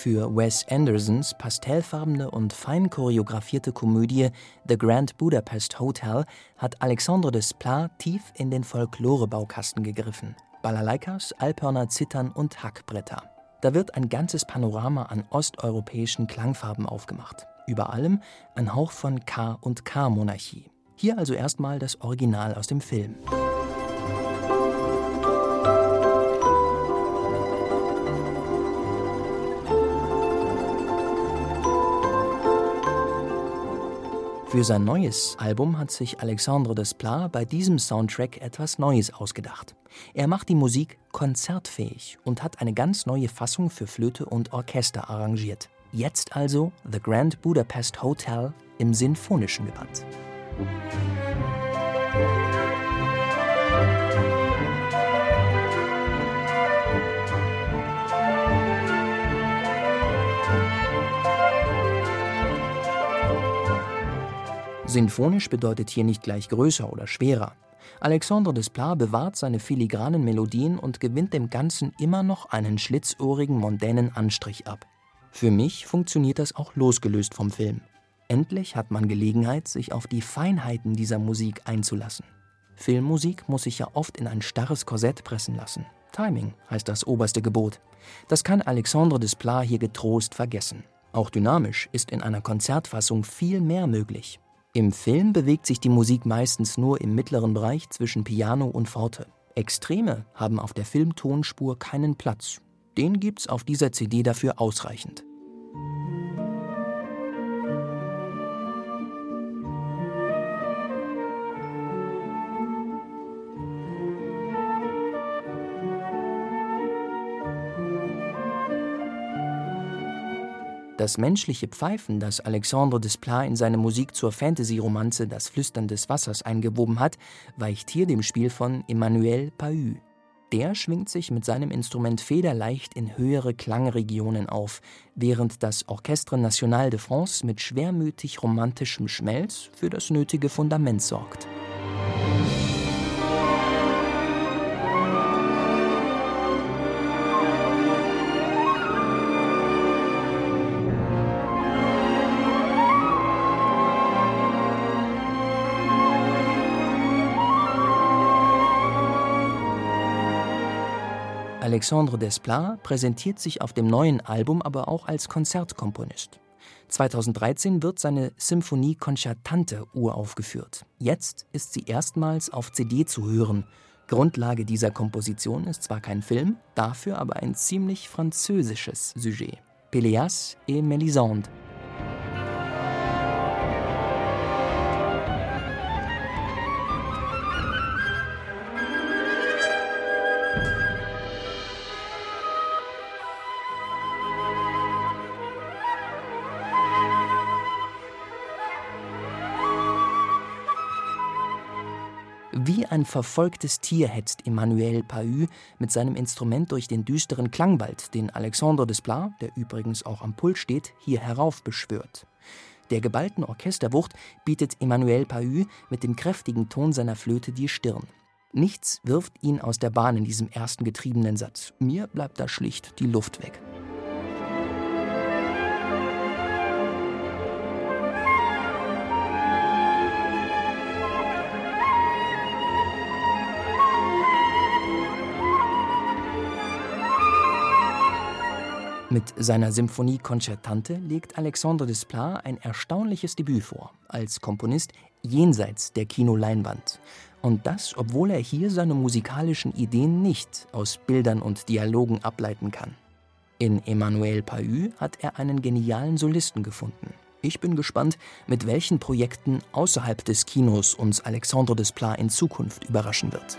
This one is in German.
für Wes Andersons pastellfarbene und fein choreografierte Komödie The Grand Budapest Hotel hat Alexandre Desplat tief in den Folklore-Baukasten gegriffen. Balalaikas, Alphörner, Zittern und Hackbretter. Da wird ein ganzes Panorama an osteuropäischen Klangfarben aufgemacht. Über allem ein Hauch von K- und K-Monarchie. Hier also erstmal das Original aus dem Film. Für sein neues Album hat sich Alexandre Desplat bei diesem Soundtrack etwas Neues ausgedacht. Er macht die Musik konzertfähig und hat eine ganz neue Fassung für Flöte und Orchester arrangiert. Jetzt also The Grand Budapest Hotel im sinfonischen Gewand. Sinfonisch bedeutet hier nicht gleich größer oder schwerer. Alexandre Desplat bewahrt seine filigranen Melodien und gewinnt dem Ganzen immer noch einen schlitzohrigen, mondänen Anstrich ab. Für mich funktioniert das auch losgelöst vom Film. Endlich hat man Gelegenheit, sich auf die Feinheiten dieser Musik einzulassen. Filmmusik muss sich ja oft in ein starres Korsett pressen lassen. Timing heißt das oberste Gebot. Das kann Alexandre Desplat hier getrost vergessen. Auch dynamisch ist in einer Konzertfassung viel mehr möglich. Im Film bewegt sich die Musik meistens nur im mittleren Bereich zwischen Piano und Forte. Extreme haben auf der Filmtonspur keinen Platz. Den gibt's auf dieser CD dafür ausreichend. Das menschliche Pfeifen, das Alexandre Desplat in seine Musik zur Fantasy-Romanze Das Flüstern des Wassers eingewoben hat, weicht hier dem Spiel von Emmanuel Pahü. Der schwingt sich mit seinem Instrument federleicht in höhere Klangregionen auf, während das Orchestre National de France mit schwermütig romantischem Schmelz für das nötige Fundament sorgt. Alexandre Desplat präsentiert sich auf dem neuen Album aber auch als Konzertkomponist. 2013 wird seine Symphonie Concertante uraufgeführt. Jetzt ist sie erstmals auf CD zu hören. Grundlage dieser Komposition ist zwar kein Film, dafür aber ein ziemlich französisches Sujet. Péléas et Mélisande Wie ein verfolgtes Tier hetzt Emmanuel Pahü mit seinem Instrument durch den düsteren Klangwald, den Alexandre Desplat, der übrigens auch am Pult steht, hier heraufbeschwört. Der geballten Orchesterwucht bietet Emmanuel Pahü mit dem kräftigen Ton seiner Flöte die Stirn. Nichts wirft ihn aus der Bahn in diesem ersten getriebenen Satz. Mir bleibt da schlicht die Luft weg. Mit seiner Symphonie Concertante legt Alexandre Desplat ein erstaunliches Debüt vor, als Komponist jenseits der Kinoleinwand. Und das, obwohl er hier seine musikalischen Ideen nicht aus Bildern und Dialogen ableiten kann. In Emmanuel Pahü hat er einen genialen Solisten gefunden. Ich bin gespannt, mit welchen Projekten außerhalb des Kinos uns Alexandre Desplat in Zukunft überraschen wird.